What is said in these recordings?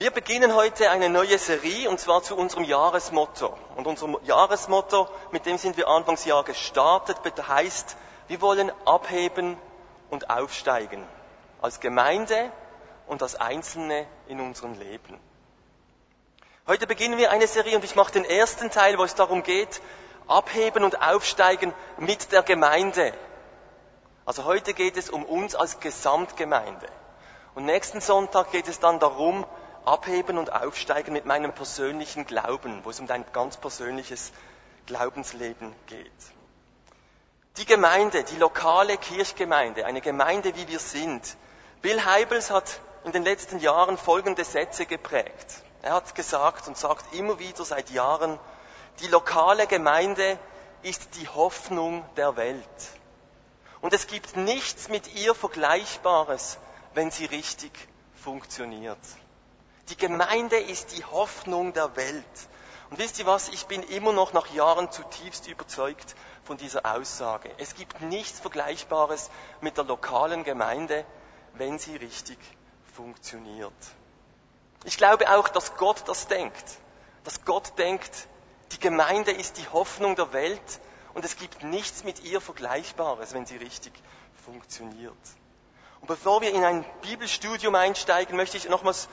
Wir beginnen heute eine neue Serie und zwar zu unserem Jahresmotto. Und unser Jahresmotto, mit dem sind wir Anfangsjahr gestartet, heißt, wir wollen abheben und aufsteigen. Als Gemeinde und als Einzelne in unserem Leben. Heute beginnen wir eine Serie und ich mache den ersten Teil, wo es darum geht, abheben und aufsteigen mit der Gemeinde. Also heute geht es um uns als Gesamtgemeinde. Und nächsten Sonntag geht es dann darum, abheben und aufsteigen mit meinem persönlichen Glauben, wo es um dein ganz persönliches Glaubensleben geht. Die Gemeinde, die lokale Kirchgemeinde, eine Gemeinde, wie wir sind. Bill Heibels hat in den letzten Jahren folgende Sätze geprägt. Er hat gesagt und sagt immer wieder seit Jahren, die lokale Gemeinde ist die Hoffnung der Welt. Und es gibt nichts mit ihr Vergleichbares, wenn sie richtig funktioniert. Die Gemeinde ist die Hoffnung der Welt. Und wisst ihr was? Ich bin immer noch nach Jahren zutiefst überzeugt von dieser Aussage. Es gibt nichts Vergleichbares mit der lokalen Gemeinde, wenn sie richtig funktioniert. Ich glaube auch, dass Gott das denkt. Dass Gott denkt, die Gemeinde ist die Hoffnung der Welt und es gibt nichts mit ihr Vergleichbares, wenn sie richtig funktioniert. Und bevor wir in ein Bibelstudium einsteigen, möchte ich nochmals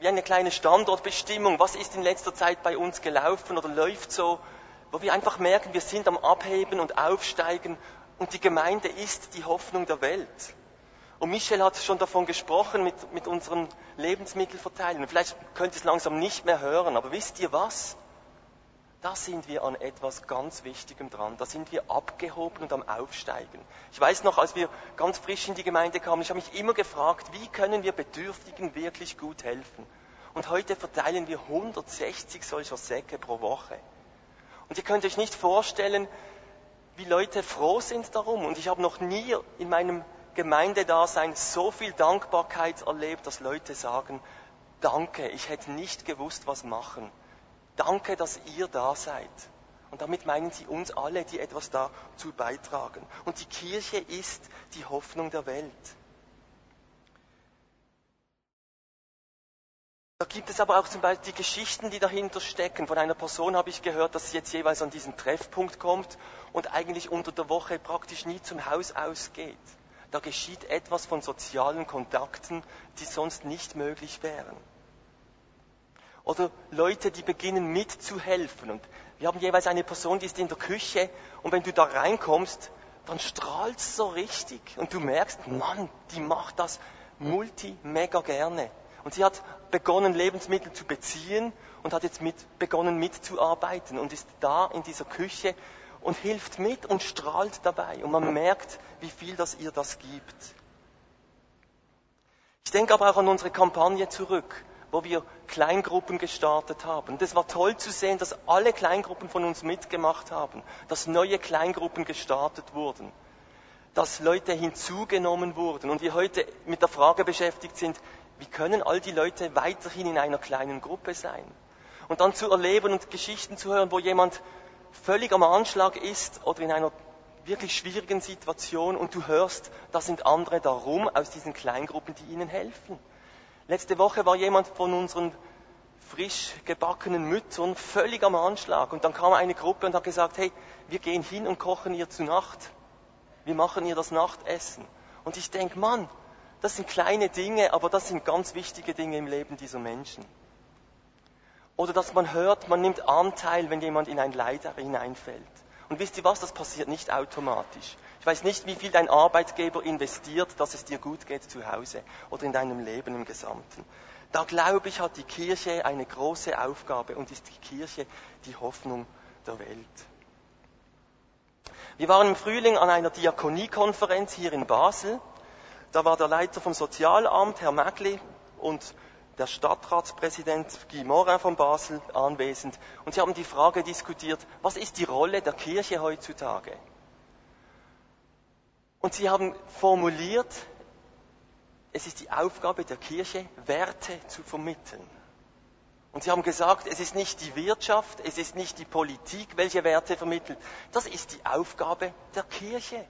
wie eine kleine Standortbestimmung. Was ist in letzter Zeit bei uns gelaufen oder läuft so, wo wir einfach merken, wir sind am Abheben und Aufsteigen und die Gemeinde ist die Hoffnung der Welt. Und Michel hat schon davon gesprochen mit, mit unseren Lebensmittelverteilern. Vielleicht könnt ihr es langsam nicht mehr hören, aber wisst ihr was? Da sind wir an etwas ganz Wichtigem dran. Da sind wir abgehoben und am Aufsteigen. Ich weiß noch, als wir ganz frisch in die Gemeinde kamen, ich habe mich immer gefragt, wie können wir Bedürftigen wirklich gut helfen? Und heute verteilen wir 160 solcher Säcke pro Woche. Und ihr könnt euch nicht vorstellen, wie Leute froh sind darum. Und ich habe noch nie in meinem Gemeindedasein so viel Dankbarkeit erlebt, dass Leute sagen, danke, ich hätte nicht gewusst, was machen. Danke, dass ihr da seid. Und damit meinen sie uns alle, die etwas dazu beitragen. Und die Kirche ist die Hoffnung der Welt. Da gibt es aber auch zum Beispiel die Geschichten, die dahinter stecken. Von einer Person habe ich gehört, dass sie jetzt jeweils an diesen Treffpunkt kommt und eigentlich unter der Woche praktisch nie zum Haus ausgeht. Da geschieht etwas von sozialen Kontakten, die sonst nicht möglich wären. Oder Leute, die beginnen mitzuhelfen. Und wir haben jeweils eine Person, die ist in der Küche und wenn du da reinkommst, dann strahlt so richtig. Und du merkst, Mann, die macht das multi, mega gerne. Und sie hat begonnen, Lebensmittel zu beziehen und hat jetzt mit, begonnen mitzuarbeiten und ist da in dieser Küche und hilft mit und strahlt dabei. Und man merkt, wie viel das ihr das gibt. Ich denke aber auch an unsere Kampagne zurück wo wir Kleingruppen gestartet haben. Es war toll zu sehen, dass alle Kleingruppen von uns mitgemacht haben, dass neue Kleingruppen gestartet wurden, dass Leute hinzugenommen wurden und wir heute mit der Frage beschäftigt sind, wie können all die Leute weiterhin in einer kleinen Gruppe sein? Und dann zu erleben und Geschichten zu hören, wo jemand völlig am Anschlag ist oder in einer wirklich schwierigen Situation und du hörst, da sind andere darum aus diesen Kleingruppen, die ihnen helfen. Letzte Woche war jemand von unseren frisch gebackenen Müttern völlig am Anschlag. Und dann kam eine Gruppe und hat gesagt, hey, wir gehen hin und kochen ihr zu Nacht. Wir machen ihr das Nachtessen. Und ich denke, Mann, das sind kleine Dinge, aber das sind ganz wichtige Dinge im Leben dieser Menschen. Oder dass man hört, man nimmt Anteil, wenn jemand in ein Leid hineinfällt. Und wisst ihr was, das passiert nicht automatisch. Ich weiß nicht, wie viel dein Arbeitgeber investiert, dass es dir gut geht zu Hause oder in deinem Leben im Gesamten. Da glaube ich, hat die Kirche eine große Aufgabe und ist die Kirche die Hoffnung der Welt. Wir waren im Frühling an einer Diakoniekonferenz hier in Basel. Da war der Leiter vom Sozialamt, Herr Magli, und der Stadtratspräsident Guy Morin von Basel anwesend. Und sie haben die Frage diskutiert, was ist die Rolle der Kirche heutzutage? Und sie haben formuliert, es ist die Aufgabe der Kirche, Werte zu vermitteln. Und sie haben gesagt, es ist nicht die Wirtschaft, es ist nicht die Politik, welche Werte vermittelt. Das ist die Aufgabe der Kirche.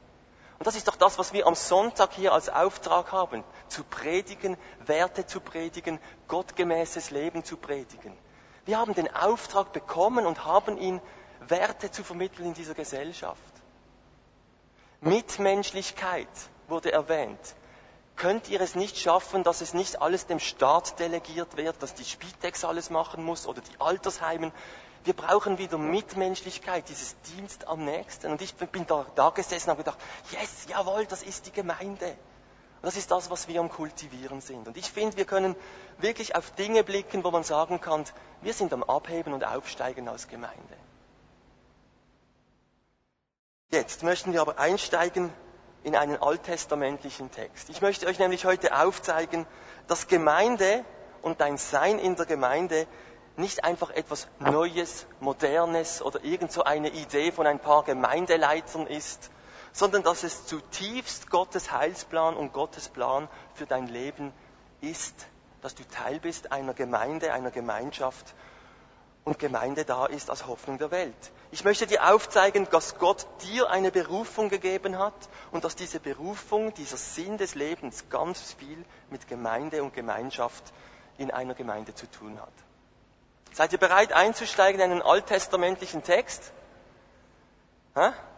Und das ist doch das, was wir am Sonntag hier als Auftrag haben, zu predigen, Werte zu predigen, gottgemäßes Leben zu predigen. Wir haben den Auftrag bekommen und haben ihn, Werte zu vermitteln in dieser Gesellschaft. Mitmenschlichkeit wurde erwähnt. Könnt ihr es nicht schaffen, dass es nicht alles dem Staat delegiert wird, dass die Spitex alles machen muss oder die Altersheimen? Wir brauchen wieder Mitmenschlichkeit, dieses Dienst am Nächsten. Und ich bin da, da gesessen und habe gedacht, yes, jawohl, das ist die Gemeinde. Und das ist das, was wir am Kultivieren sind. Und ich finde, wir können wirklich auf Dinge blicken, wo man sagen kann, wir sind am Abheben und Aufsteigen als Gemeinde. Jetzt möchten wir aber einsteigen in einen alttestamentlichen Text. Ich möchte euch nämlich heute aufzeigen, dass Gemeinde und dein Sein in der Gemeinde nicht einfach etwas Neues, Modernes oder irgend so eine Idee von ein paar Gemeindeleitern ist, sondern dass es zutiefst Gottes Heilsplan und Gottes Plan für dein Leben ist, dass du Teil bist einer Gemeinde, einer Gemeinschaft und Gemeinde da ist als Hoffnung der Welt. Ich möchte dir aufzeigen, dass Gott dir eine Berufung gegeben hat und dass diese Berufung, dieser Sinn des Lebens ganz viel mit Gemeinde und Gemeinschaft in einer Gemeinde zu tun hat. Seid ihr bereit einzusteigen in einen alttestamentlichen Text?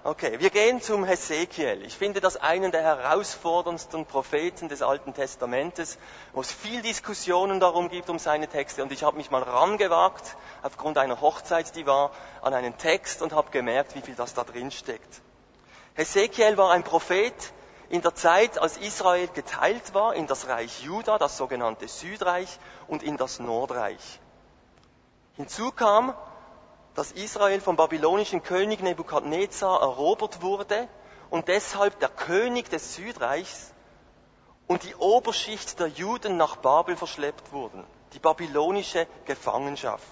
Okay, wir gehen zum Hesekiel. Ich finde das einen der herausforderndsten Propheten des Alten Testamentes, wo es viel Diskussionen darum gibt um seine Texte. Und ich habe mich mal rangewagt, aufgrund einer Hochzeit, die war, an einen Text und habe gemerkt, wie viel das da drin steckt. Hesekiel war ein Prophet in der Zeit, als Israel geteilt war in das Reich Juda, das sogenannte Südreich, und in das Nordreich. Hinzu kam, dass Israel vom babylonischen König Nebukadnezar erobert wurde und deshalb der König des Südreichs und die Oberschicht der Juden nach Babel verschleppt wurden, die babylonische Gefangenschaft.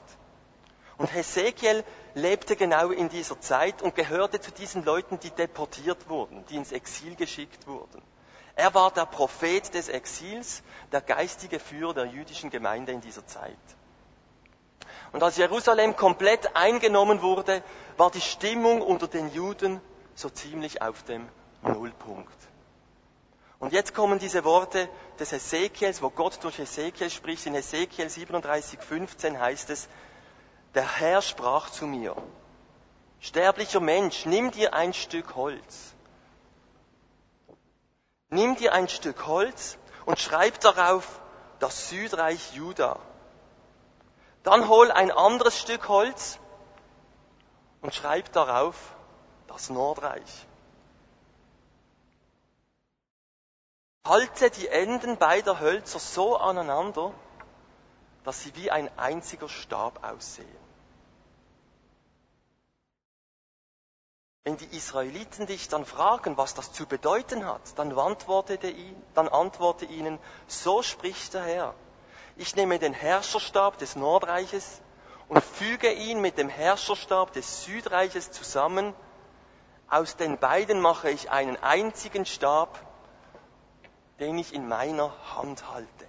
Und Hesekiel lebte genau in dieser Zeit und gehörte zu diesen Leuten, die deportiert wurden, die ins Exil geschickt wurden. Er war der Prophet des Exils, der geistige Führer der jüdischen Gemeinde in dieser Zeit. Und als Jerusalem komplett eingenommen wurde, war die Stimmung unter den Juden so ziemlich auf dem Nullpunkt. Und jetzt kommen diese Worte des Hesekiels, wo Gott durch Hesekiel spricht. In Hesekiel 37, 15 heißt es, der Herr sprach zu mir, sterblicher Mensch, nimm dir ein Stück Holz. Nimm dir ein Stück Holz und schreib darauf das Südreich Juda dann hol ein anderes Stück Holz und schreib darauf das Nordreich. Halte die Enden beider Hölzer so aneinander, dass sie wie ein einziger Stab aussehen. Wenn die Israeliten dich dann fragen, was das zu bedeuten hat, dann antworte, dann antworte ihnen, so spricht der Herr ich nehme den Herrscherstab des Nordreiches und füge ihn mit dem Herrscherstab des Südreiches zusammen. Aus den beiden mache ich einen einzigen Stab, den ich in meiner Hand halte.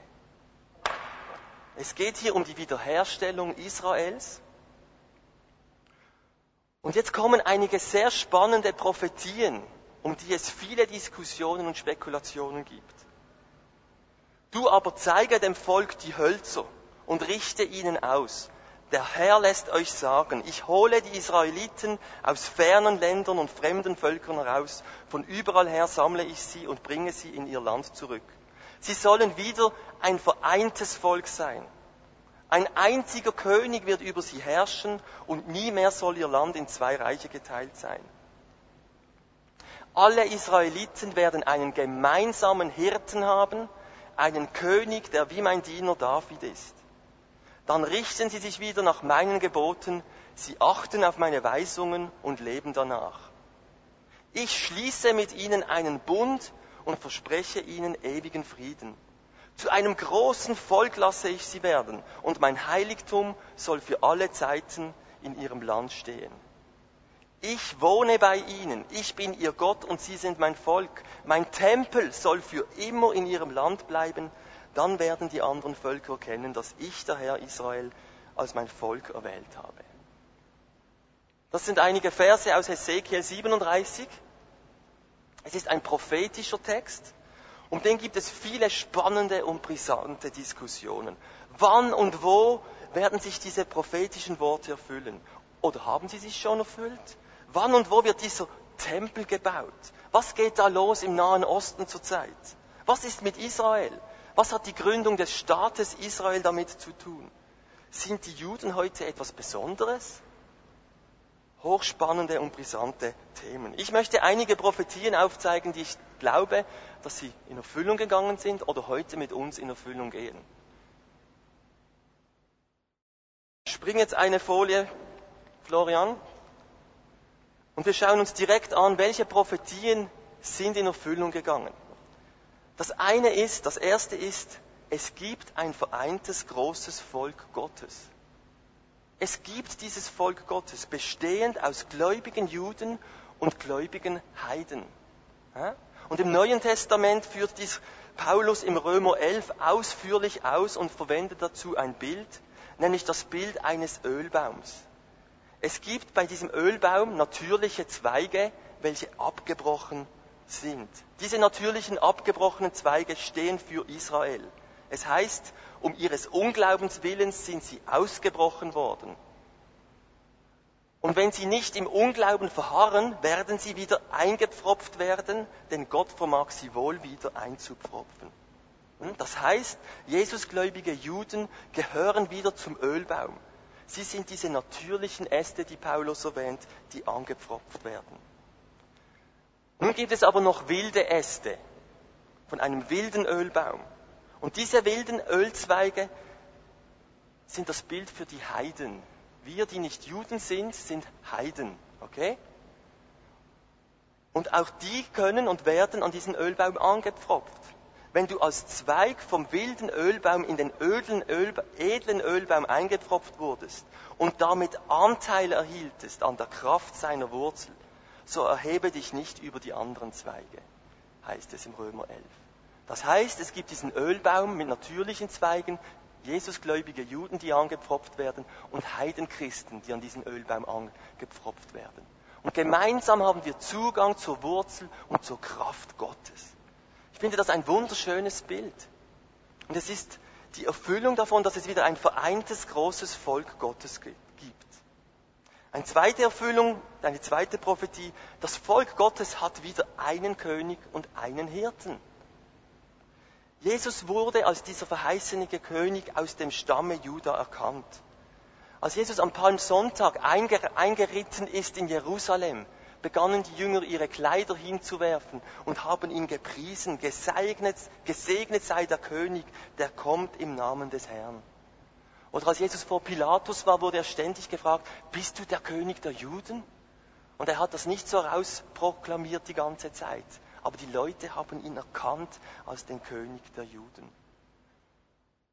Es geht hier um die Wiederherstellung Israels. Und jetzt kommen einige sehr spannende Prophetien, um die es viele Diskussionen und Spekulationen gibt. Du aber zeige dem Volk die Hölzer und richte ihnen aus. Der Herr lässt euch sagen, ich hole die Israeliten aus fernen Ländern und fremden Völkern heraus, von überall her sammle ich sie und bringe sie in ihr Land zurück. Sie sollen wieder ein vereintes Volk sein. Ein einziger König wird über sie herrschen und nie mehr soll ihr Land in zwei Reiche geteilt sein. Alle Israeliten werden einen gemeinsamen Hirten haben, einen König, der wie mein Diener David ist. Dann richten sie sich wieder nach meinen Geboten, sie achten auf meine Weisungen und leben danach. Ich schließe mit ihnen einen Bund und verspreche ihnen ewigen Frieden. Zu einem großen Volk lasse ich sie werden, und mein Heiligtum soll für alle Zeiten in ihrem Land stehen. Ich wohne bei ihnen, ich bin ihr Gott und sie sind mein Volk. Mein Tempel soll für immer in ihrem Land bleiben. Dann werden die anderen Völker erkennen, dass ich, der Herr Israel, als mein Volk erwählt habe. Das sind einige Verse aus Hesekiel 37. Es ist ein prophetischer Text, um den gibt es viele spannende und brisante Diskussionen. Wann und wo werden sich diese prophetischen Worte erfüllen? Oder haben sie sich schon erfüllt? Wann und wo wird dieser Tempel gebaut? Was geht da los im Nahen Osten zurzeit? Was ist mit Israel? Was hat die Gründung des Staates Israel damit zu tun? Sind die Juden heute etwas Besonderes? Hochspannende und brisante Themen. Ich möchte einige Prophetien aufzeigen, die ich glaube, dass sie in Erfüllung gegangen sind oder heute mit uns in Erfüllung gehen. Ich springe jetzt eine Folie, Florian, und wir schauen uns direkt an, welche Prophetien sind in Erfüllung gegangen. Das eine ist, das erste ist, es gibt ein vereintes großes Volk Gottes. Es gibt dieses Volk Gottes, bestehend aus gläubigen Juden und gläubigen Heiden. Und im Neuen Testament führt dies Paulus im Römer 11 ausführlich aus und verwendet dazu ein Bild, nämlich das Bild eines Ölbaums. Es gibt bei diesem Ölbaum natürliche Zweige, welche abgebrochen sind. Diese natürlichen abgebrochenen Zweige stehen für Israel. Es heißt, um ihres Unglaubens willens sind sie ausgebrochen worden. Und wenn sie nicht im Unglauben verharren, werden sie wieder eingepfropft werden, denn Gott vermag sie wohl wieder einzupfropfen. Hm? Das heißt, Jesusgläubige Juden gehören wieder zum Ölbaum. Sie sind diese natürlichen Äste, die Paulus erwähnt, die angepfropft werden. Nun gibt es aber noch wilde Äste von einem wilden Ölbaum. Und diese wilden Ölzweige sind das Bild für die Heiden. Wir, die nicht Juden sind, sind Heiden. Okay? Und auch die können und werden an diesen Ölbaum angepfropft. Wenn du als Zweig vom wilden Ölbaum in den öden Ölba edlen Ölbaum eingepfropft wurdest und damit Anteil erhieltest an der Kraft seiner Wurzel, so erhebe dich nicht über die anderen Zweige, heißt es im Römer 11. Das heißt, es gibt diesen Ölbaum mit natürlichen Zweigen, Jesusgläubige Juden, die angepfropft werden, und Heidenchristen, die an diesen Ölbaum angepfropft werden. Und gemeinsam haben wir Zugang zur Wurzel und zur Kraft Gottes. Ich finde das ein wunderschönes Bild. Und es ist die Erfüllung davon, dass es wieder ein vereintes großes Volk Gottes gibt. Eine zweite Erfüllung, eine zweite Prophetie, das Volk Gottes hat wieder einen König und einen Hirten. Jesus wurde als dieser verheißene König aus dem Stamme Juda erkannt. Als Jesus am Palmsonntag eingeritten ist in Jerusalem, begannen die Jünger ihre Kleider hinzuwerfen und haben ihn gepriesen, gesegnet, gesegnet sei der König, der kommt im Namen des Herrn. Oder als Jesus vor Pilatus war, wurde er ständig gefragt, bist du der König der Juden? Und er hat das nicht so rausproklamiert die ganze Zeit aber die Leute haben ihn erkannt als den König der Juden.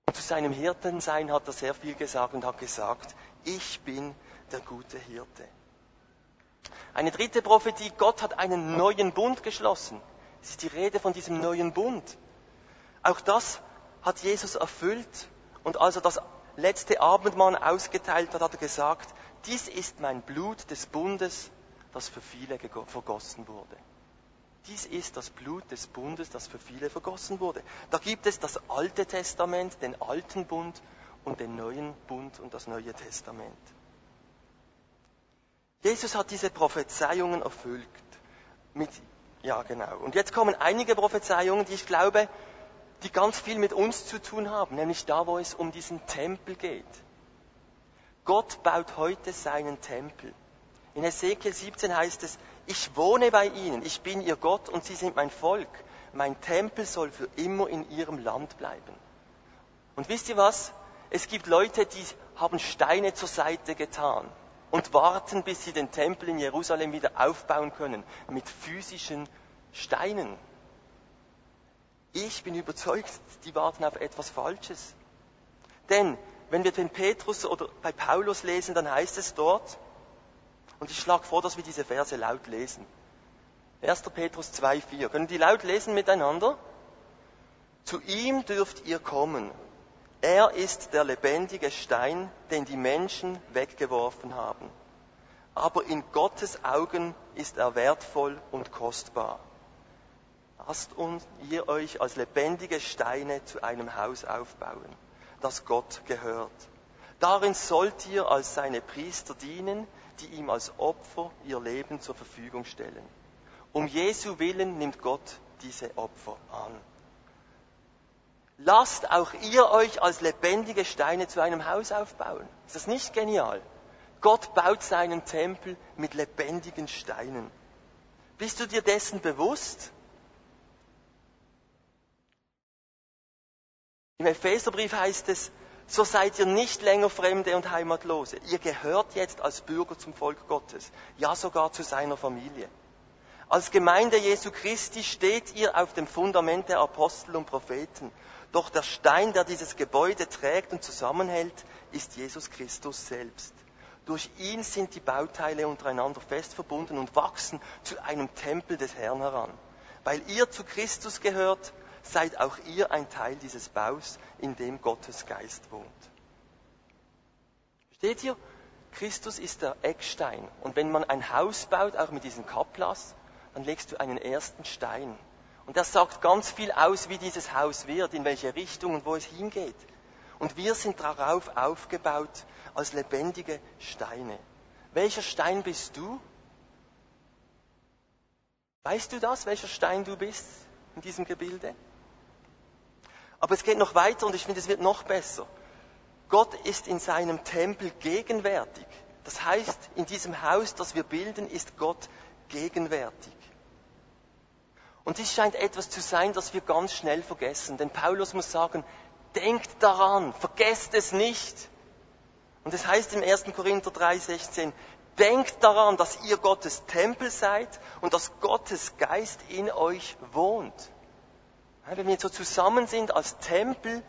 Und zu seinem Hirtensein hat er sehr viel gesagt und hat gesagt, ich bin der gute Hirte. Eine dritte Prophetie, Gott hat einen neuen Bund geschlossen. Es ist die Rede von diesem neuen Bund. Auch das hat Jesus erfüllt. Und als er das letzte Abendmahl ausgeteilt hat, hat er gesagt, dies ist mein Blut des Bundes, das für viele vergossen wurde. Dies ist das Blut des Bundes, das für viele vergossen wurde. Da gibt es das Alte Testament, den alten Bund und den neuen Bund und das Neue Testament. Jesus hat diese Prophezeiungen erfüllt. Mit, ja, genau. Und jetzt kommen einige Prophezeiungen, die ich glaube, die ganz viel mit uns zu tun haben, nämlich da, wo es um diesen Tempel geht. Gott baut heute seinen Tempel. In Ezekiel 17 heißt es, ich wohne bei ihnen, ich bin ihr Gott und sie sind mein Volk. Mein Tempel soll für immer in ihrem Land bleiben. Und wisst ihr was? Es gibt Leute, die haben Steine zur Seite getan und warten, bis sie den Tempel in Jerusalem wieder aufbauen können mit physischen Steinen. Ich bin überzeugt, die warten auf etwas Falsches. Denn wenn wir den Petrus oder bei Paulus lesen, dann heißt es dort, und ich schlage vor, dass wir diese Verse laut lesen. 1. Petrus 2,4. Können die laut lesen miteinander? Zu ihm dürft ihr kommen. Er ist der lebendige Stein, den die Menschen weggeworfen haben. Aber in Gottes Augen ist er wertvoll und kostbar. lasst uns ihr euch als lebendige Steine zu einem Haus aufbauen, das Gott gehört. Darin sollt ihr als seine Priester dienen, die ihm als Opfer ihr Leben zur Verfügung stellen. Um Jesu willen nimmt Gott diese Opfer an. Lasst auch ihr euch als lebendige Steine zu einem Haus aufbauen. Ist das nicht genial? Gott baut seinen Tempel mit lebendigen Steinen. Bist du dir dessen bewusst? Im Epheserbrief heißt es, so seid ihr nicht länger Fremde und Heimatlose. Ihr gehört jetzt als Bürger zum Volk Gottes, ja sogar zu seiner Familie. Als Gemeinde Jesu Christi steht ihr auf dem Fundament der Apostel und Propheten. Doch der Stein, der dieses Gebäude trägt und zusammenhält, ist Jesus Christus selbst. Durch ihn sind die Bauteile untereinander fest verbunden und wachsen zu einem Tempel des Herrn heran. Weil ihr zu Christus gehört, seid auch ihr ein Teil dieses Baus, in dem Gottes Geist wohnt. Steht hier, Christus ist der Eckstein. Und wenn man ein Haus baut, auch mit diesem Kaplas, dann legst du einen ersten Stein. Und das sagt ganz viel aus, wie dieses Haus wird, in welche Richtung und wo es hingeht. Und wir sind darauf aufgebaut als lebendige Steine. Welcher Stein bist du? Weißt du das, welcher Stein du bist in diesem Gebilde? Aber es geht noch weiter und ich finde, es wird noch besser. Gott ist in seinem Tempel gegenwärtig. Das heißt, in diesem Haus, das wir bilden, ist Gott gegenwärtig. Und dies scheint etwas zu sein, das wir ganz schnell vergessen. Denn Paulus muss sagen, denkt daran, vergesst es nicht. Und es heißt im 1. Korinther 3,16, denkt daran, dass ihr Gottes Tempel seid und dass Gottes Geist in euch wohnt. Wenn wir so zusammen sind als Tempel,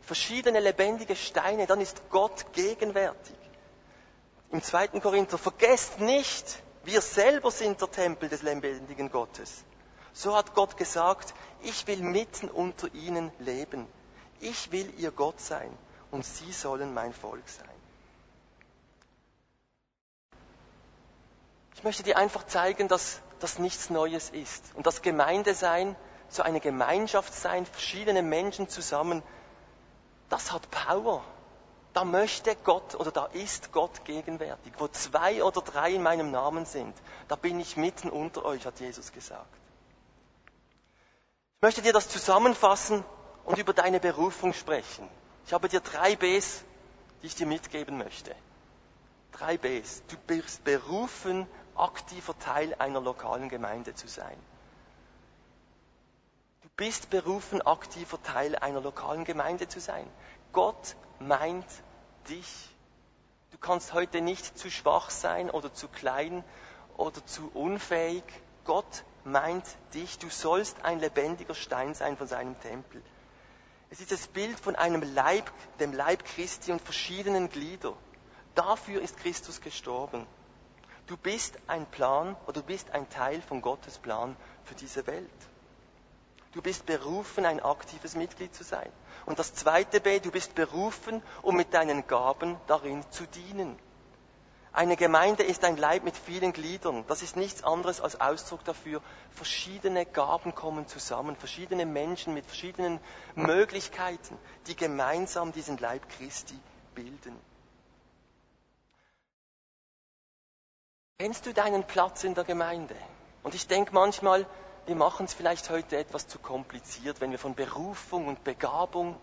verschiedene lebendige Steine, dann ist Gott gegenwärtig. Im 2. Korinther, vergesst nicht, wir selber sind der Tempel des lebendigen Gottes. So hat Gott gesagt, ich will mitten unter ihnen leben. Ich will ihr Gott sein und sie sollen mein Volk sein. Ich möchte dir einfach zeigen, dass das nichts Neues ist und das Gemeinde sein so eine Gemeinschaft sein, verschiedene Menschen zusammen, das hat Power. Da möchte Gott oder da ist Gott gegenwärtig. Wo zwei oder drei in meinem Namen sind, da bin ich mitten unter euch, hat Jesus gesagt. Ich möchte dir das zusammenfassen und über deine Berufung sprechen. Ich habe dir drei Bs, die ich dir mitgeben möchte. Drei Bs. Du bist berufen, aktiver Teil einer lokalen Gemeinde zu sein bist berufen, aktiver Teil einer lokalen Gemeinde zu sein. Gott meint dich. Du kannst heute nicht zu schwach sein oder zu klein oder zu unfähig. Gott meint dich. Du sollst ein lebendiger Stein sein von seinem Tempel. Es ist das Bild von einem Leib, dem Leib Christi und verschiedenen Gliedern. Dafür ist Christus gestorben. Du bist ein Plan oder du bist ein Teil von Gottes Plan für diese Welt. Du bist berufen, ein aktives Mitglied zu sein. Und das zweite B, du bist berufen, um mit deinen Gaben darin zu dienen. Eine Gemeinde ist ein Leib mit vielen Gliedern. Das ist nichts anderes als Ausdruck dafür. Verschiedene Gaben kommen zusammen, verschiedene Menschen mit verschiedenen Möglichkeiten, die gemeinsam diesen Leib Christi bilden. Kennst du deinen Platz in der Gemeinde? Und ich denke manchmal, wir machen es vielleicht heute etwas zu kompliziert, wenn wir von Berufung und Begabung,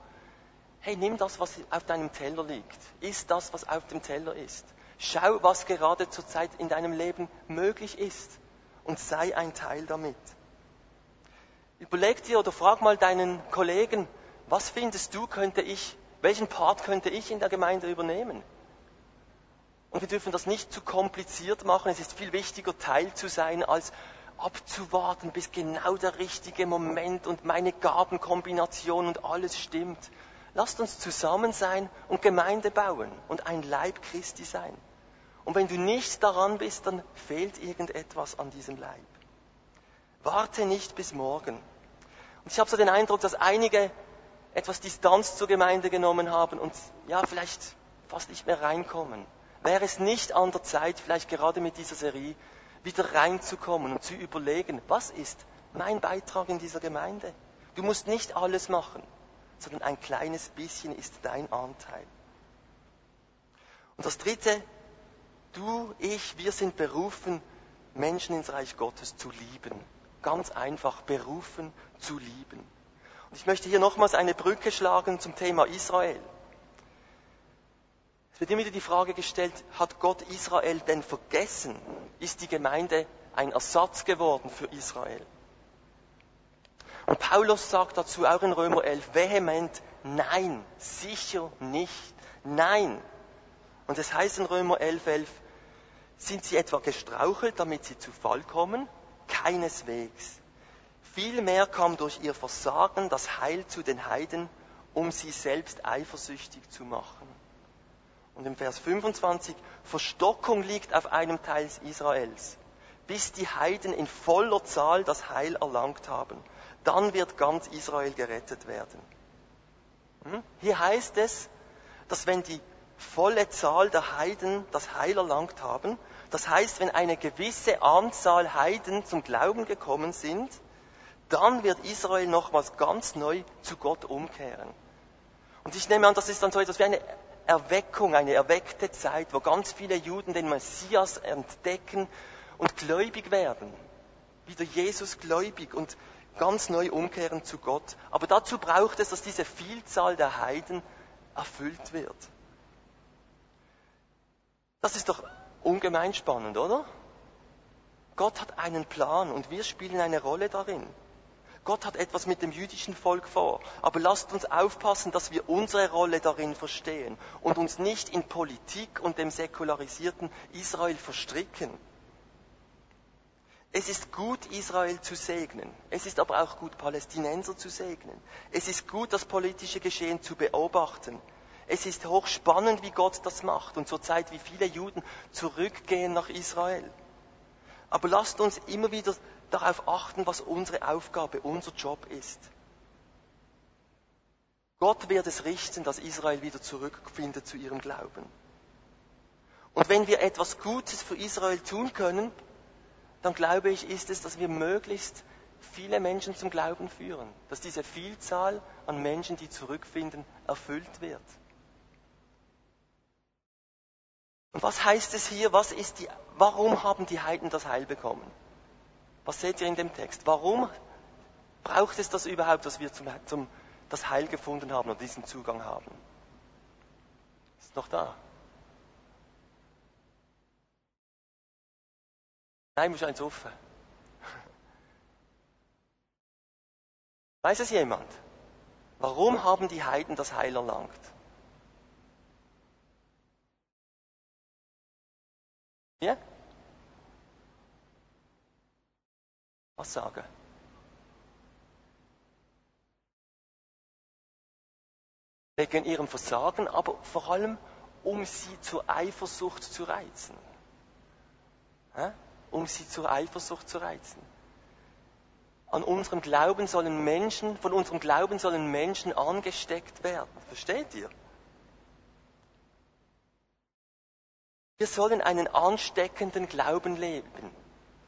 hey, nimm das, was auf deinem Teller liegt. Iss das, was auf dem Teller ist. Schau, was gerade zurzeit in deinem Leben möglich ist und sei ein Teil damit. Überleg dir oder frag mal deinen Kollegen, was findest du, könnte ich, welchen Part könnte ich in der Gemeinde übernehmen? Und wir dürfen das nicht zu kompliziert machen. Es ist viel wichtiger, Teil zu sein, als abzuwarten, bis genau der richtige Moment und meine Gabenkombination und alles stimmt. Lasst uns zusammen sein und Gemeinde bauen und ein Leib Christi sein. Und wenn du nicht daran bist, dann fehlt irgendetwas an diesem Leib. Warte nicht bis morgen. Und ich habe so den Eindruck, dass einige etwas Distanz zur Gemeinde genommen haben und ja, vielleicht fast nicht mehr reinkommen. Wäre es nicht an der Zeit, vielleicht gerade mit dieser Serie, wieder reinzukommen und zu überlegen, was ist mein Beitrag in dieser Gemeinde. Du musst nicht alles machen, sondern ein kleines bisschen ist dein Anteil. Und das Dritte, du, ich, wir sind berufen, Menschen ins Reich Gottes zu lieben. Ganz einfach, berufen zu lieben. Und ich möchte hier nochmals eine Brücke schlagen zum Thema Israel. Es wird immer wieder die Frage gestellt, hat Gott Israel denn vergessen? Ist die Gemeinde ein Ersatz geworden für Israel? Und Paulus sagt dazu auch in Römer 11 vehement, nein, sicher nicht, nein. Und es heißt in Römer 11, 11, sind sie etwa gestrauchelt, damit sie zu Fall kommen? Keineswegs. Vielmehr kam durch ihr Versagen das Heil zu den Heiden, um sie selbst eifersüchtig zu machen. Und im Vers 25, Verstockung liegt auf einem Teil Israels, bis die Heiden in voller Zahl das Heil erlangt haben. Dann wird ganz Israel gerettet werden. Hm? Hier heißt es, dass wenn die volle Zahl der Heiden das Heil erlangt haben, das heißt, wenn eine gewisse Anzahl Heiden zum Glauben gekommen sind, dann wird Israel nochmals ganz neu zu Gott umkehren. Und ich nehme an, das ist dann so etwas wie eine Erweckung, eine erweckte Zeit, wo ganz viele Juden den Messias entdecken und gläubig werden. Wieder Jesus gläubig und ganz neu umkehren zu Gott. Aber dazu braucht es, dass diese Vielzahl der Heiden erfüllt wird. Das ist doch ungemein spannend, oder? Gott hat einen Plan und wir spielen eine Rolle darin. Gott hat etwas mit dem jüdischen Volk vor. Aber lasst uns aufpassen, dass wir unsere Rolle darin verstehen und uns nicht in Politik und dem säkularisierten Israel verstricken. Es ist gut, Israel zu segnen. Es ist aber auch gut, Palästinenser zu segnen. Es ist gut, das politische Geschehen zu beobachten. Es ist hochspannend, wie Gott das macht und zurzeit, wie viele Juden zurückgehen nach Israel. Aber lasst uns immer wieder darauf achten, was unsere Aufgabe, unser Job ist. Gott wird es richten, dass Israel wieder zurückfindet zu ihrem Glauben. Und wenn wir etwas Gutes für Israel tun können, dann glaube ich, ist es, dass wir möglichst viele Menschen zum Glauben führen, dass diese Vielzahl an Menschen, die zurückfinden, erfüllt wird. Und was heißt es hier? Was ist die, warum haben die Heiden das Heil bekommen? Was seht ihr in dem Text? Warum braucht es das überhaupt, dass wir zum, zum, das Heil gefunden haben und diesen Zugang haben? Ist noch da? Nein, muss eins offen. Weiß es jemand? Warum haben die Heiden das Heil erlangt? Ja? Was sagen? Wegen ihrem Versagen, aber vor allem, um sie zur Eifersucht zu reizen. Ja? Um sie zur Eifersucht zu reizen. An unserem Glauben sollen Menschen, von unserem Glauben sollen Menschen angesteckt werden. Versteht ihr? Wir sollen einen ansteckenden Glauben leben.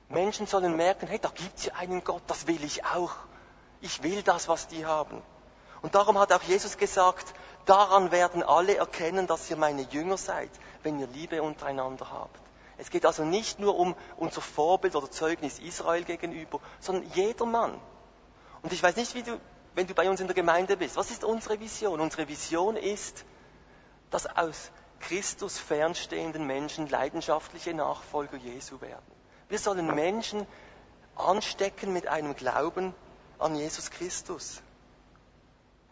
Menschen sollen merken, hey, da gibt's ja einen Gott, das will ich auch. Ich will das, was die haben. Und darum hat auch Jesus gesagt, daran werden alle erkennen, dass ihr meine Jünger seid, wenn ihr Liebe untereinander habt. Es geht also nicht nur um unser Vorbild oder Zeugnis Israel gegenüber, sondern jeder Mann. Und ich weiß nicht, wie du, wenn du bei uns in der Gemeinde bist, was ist unsere Vision? Unsere Vision ist, dass aus Christus fernstehenden Menschen leidenschaftliche Nachfolger Jesu werden. Wir sollen Menschen anstecken mit einem Glauben an Jesus Christus.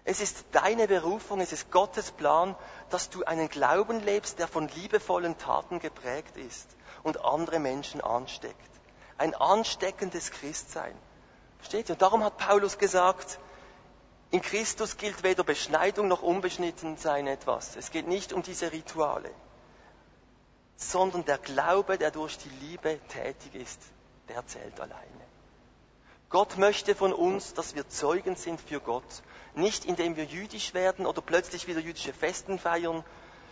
Es ist deine Berufung, es ist Gottes Plan, dass du einen Glauben lebst, der von liebevollen Taten geprägt ist und andere Menschen ansteckt. Ein ansteckendes Christsein. Versteht ihr? Und darum hat Paulus gesagt, in Christus gilt weder Beschneidung noch Unbeschnittensein etwas. Es geht nicht um diese Rituale, sondern der Glaube, der durch die Liebe tätig ist, der zählt alleine. Gott möchte von uns, dass wir Zeugen sind für Gott, nicht indem wir jüdisch werden oder plötzlich wieder jüdische Festen feiern,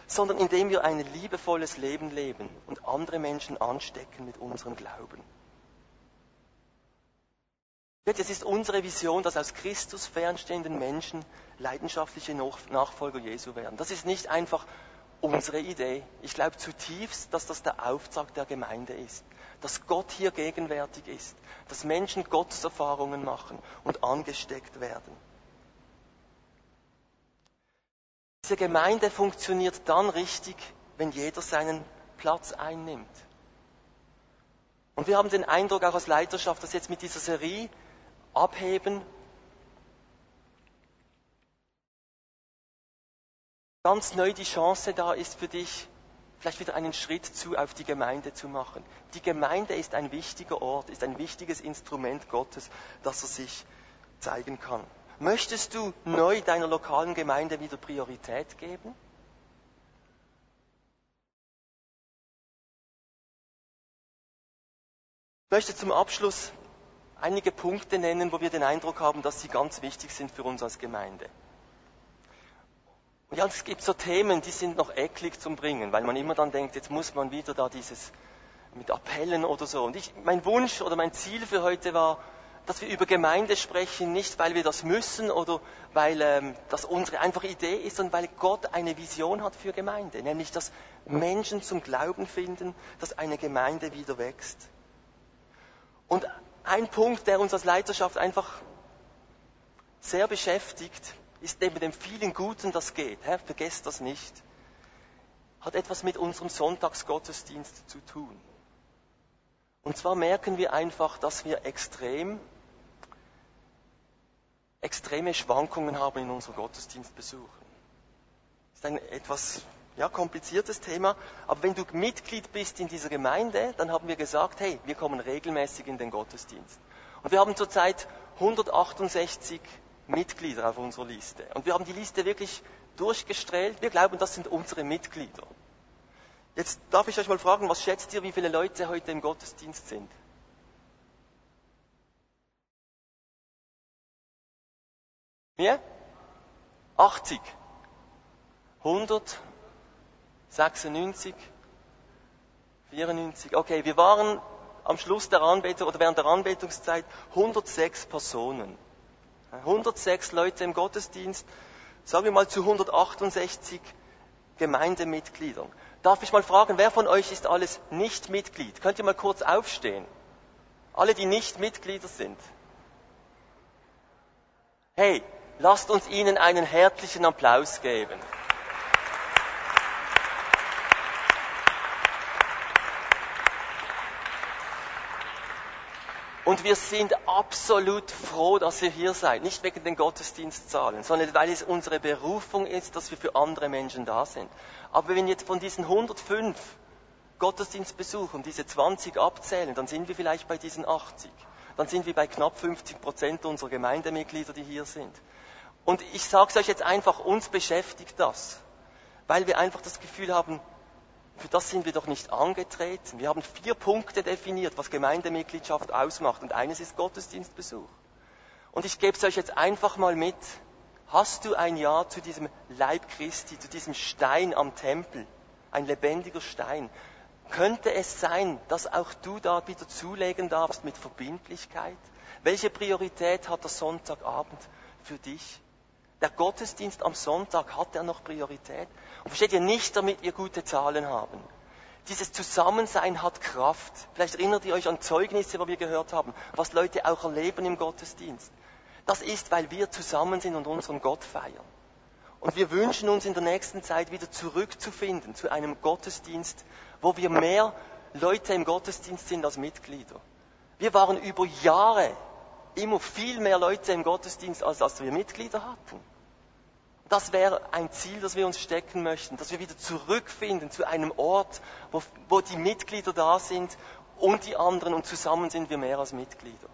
sondern indem wir ein liebevolles Leben leben und andere Menschen anstecken mit unserem Glauben. Es ist unsere Vision, dass aus Christus fernstehenden Menschen leidenschaftliche Nachfolger Jesu werden. Das ist nicht einfach unsere Idee. Ich glaube zutiefst, dass das der Auftrag der Gemeinde ist. Dass Gott hier gegenwärtig ist. Dass Menschen Gotteserfahrungen machen und angesteckt werden. Diese Gemeinde funktioniert dann richtig, wenn jeder seinen Platz einnimmt. Und wir haben den Eindruck auch als Leiterschaft, dass jetzt mit dieser Serie abheben. Ganz neu die Chance da ist für dich, vielleicht wieder einen Schritt zu auf die Gemeinde zu machen. Die Gemeinde ist ein wichtiger Ort, ist ein wichtiges Instrument Gottes, dass er sich zeigen kann. Möchtest du neu deiner lokalen Gemeinde wieder Priorität geben? Ich möchte zum Abschluss einige Punkte nennen, wo wir den Eindruck haben, dass sie ganz wichtig sind für uns als Gemeinde. Und ja, es gibt so Themen, die sind noch eklig zum Bringen, weil man immer dann denkt, jetzt muss man wieder da dieses mit Appellen oder so. Und ich, mein Wunsch oder mein Ziel für heute war, dass wir über Gemeinde sprechen, nicht weil wir das müssen oder weil ähm, das unsere einfache Idee ist, sondern weil Gott eine Vision hat für Gemeinde, nämlich dass Menschen zum Glauben finden, dass eine Gemeinde wieder wächst. Und ein Punkt, der uns als Leiterschaft einfach sehr beschäftigt, ist neben dem vielen Guten, das geht, Herr, vergesst das nicht, hat etwas mit unserem Sonntagsgottesdienst zu tun. Und zwar merken wir einfach, dass wir extrem, extreme Schwankungen haben in unserer Gottesdienstbesuchen. Das ist ein etwas ja, kompliziertes Thema. Aber wenn du Mitglied bist in dieser Gemeinde, dann haben wir gesagt, hey, wir kommen regelmäßig in den Gottesdienst. Und wir haben zurzeit 168 Mitglieder auf unserer Liste. Und wir haben die Liste wirklich durchgestrahlt. Wir glauben, das sind unsere Mitglieder. Jetzt darf ich euch mal fragen, was schätzt ihr, wie viele Leute heute im Gottesdienst sind? Mehr? 80. 100. 96, 94. Okay, wir waren am Schluss der Anbetung oder während der Anbetungszeit 106 Personen. 106 Leute im Gottesdienst, sagen wir mal zu 168 Gemeindemitgliedern. Darf ich mal fragen, wer von euch ist alles nicht Mitglied? Könnt ihr mal kurz aufstehen? Alle, die nicht Mitglieder sind. Hey, lasst uns ihnen einen herzlichen Applaus geben. Und wir sind absolut froh, dass ihr hier seid. Nicht wegen den Gottesdienstzahlen, sondern weil es unsere Berufung ist, dass wir für andere Menschen da sind. Aber wenn jetzt von diesen 105 Gottesdienstbesuchern diese 20 abzählen, dann sind wir vielleicht bei diesen 80. Dann sind wir bei knapp 50 Prozent unserer Gemeindemitglieder, die hier sind. Und ich sage es euch jetzt einfach, uns beschäftigt das. Weil wir einfach das Gefühl haben, für das sind wir doch nicht angetreten. Wir haben vier Punkte definiert, was Gemeindemitgliedschaft ausmacht. Und eines ist Gottesdienstbesuch. Und ich gebe es euch jetzt einfach mal mit. Hast du ein Ja zu diesem Leib Christi, zu diesem Stein am Tempel? Ein lebendiger Stein. Könnte es sein, dass auch du da wieder zulegen darfst mit Verbindlichkeit? Welche Priorität hat der Sonntagabend für dich? Der Gottesdienst am Sonntag hat er noch Priorität. Und versteht ihr nicht, damit wir gute Zahlen haben. Dieses Zusammensein hat Kraft. Vielleicht erinnert ihr euch an Zeugnisse, wo wir gehört haben, was Leute auch erleben im Gottesdienst. Das ist, weil wir zusammen sind und unseren Gott feiern. Und wir wünschen uns in der nächsten Zeit wieder zurückzufinden zu einem Gottesdienst, wo wir mehr Leute im Gottesdienst sind als Mitglieder. Wir waren über Jahre immer viel mehr Leute im Gottesdienst, als, als wir Mitglieder hatten. Das wäre ein Ziel, das wir uns stecken möchten, dass wir wieder zurückfinden zu einem Ort, wo, wo die Mitglieder da sind und die anderen und zusammen sind wir mehr als Mitglieder.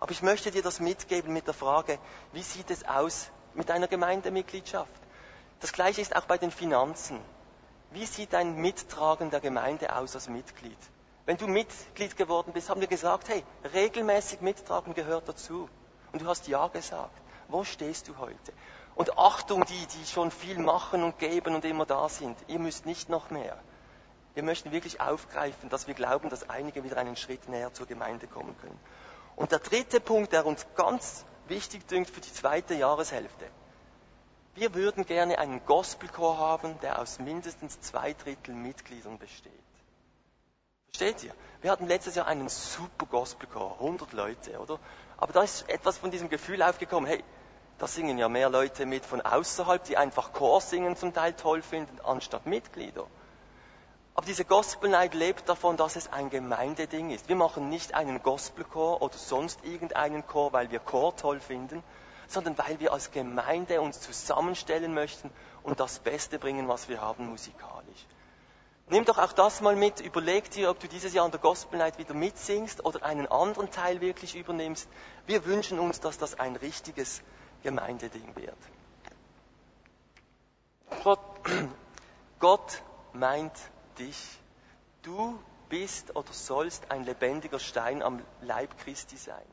Aber ich möchte dir das mitgeben mit der Frage, wie sieht es aus mit deiner Gemeindemitgliedschaft? Das gleiche ist auch bei den Finanzen. Wie sieht dein Mittragen der Gemeinde aus als Mitglied? Wenn du Mitglied geworden bist, haben wir gesagt, hey, regelmäßig mittragen gehört dazu. Und du hast Ja gesagt. Wo stehst du heute? Und Achtung, die, die schon viel machen und geben und immer da sind. Ihr müsst nicht noch mehr. Wir möchten wirklich aufgreifen, dass wir glauben, dass einige wieder einen Schritt näher zur Gemeinde kommen können. Und der dritte Punkt, der uns ganz wichtig dünkt für die zweite Jahreshälfte. Wir würden gerne einen Gospelchor haben, der aus mindestens zwei Drittel Mitgliedern besteht. Versteht ihr? Wir hatten letztes Jahr einen super Gospelchor, 100 Leute, oder? Aber da ist etwas von diesem Gefühl aufgekommen, hey, da singen ja mehr Leute mit von außerhalb, die einfach Chorsingen zum Teil toll finden, anstatt Mitglieder. Aber diese Gospel Night lebt davon, dass es ein Gemeindeding ist. Wir machen nicht einen Gospelchor oder sonst irgendeinen Chor, weil wir Chor toll finden, sondern weil wir als Gemeinde uns zusammenstellen möchten und das Beste bringen, was wir haben musikalisch. Nimm doch auch das mal mit, überleg dir, ob du dieses Jahr an der Gospel Night wieder mitsingst oder einen anderen Teil wirklich übernimmst. Wir wünschen uns, dass das ein richtiges Gemeindeding wird. Gott, Gott meint dich. Du bist oder sollst ein lebendiger Stein am Leib Christi sein.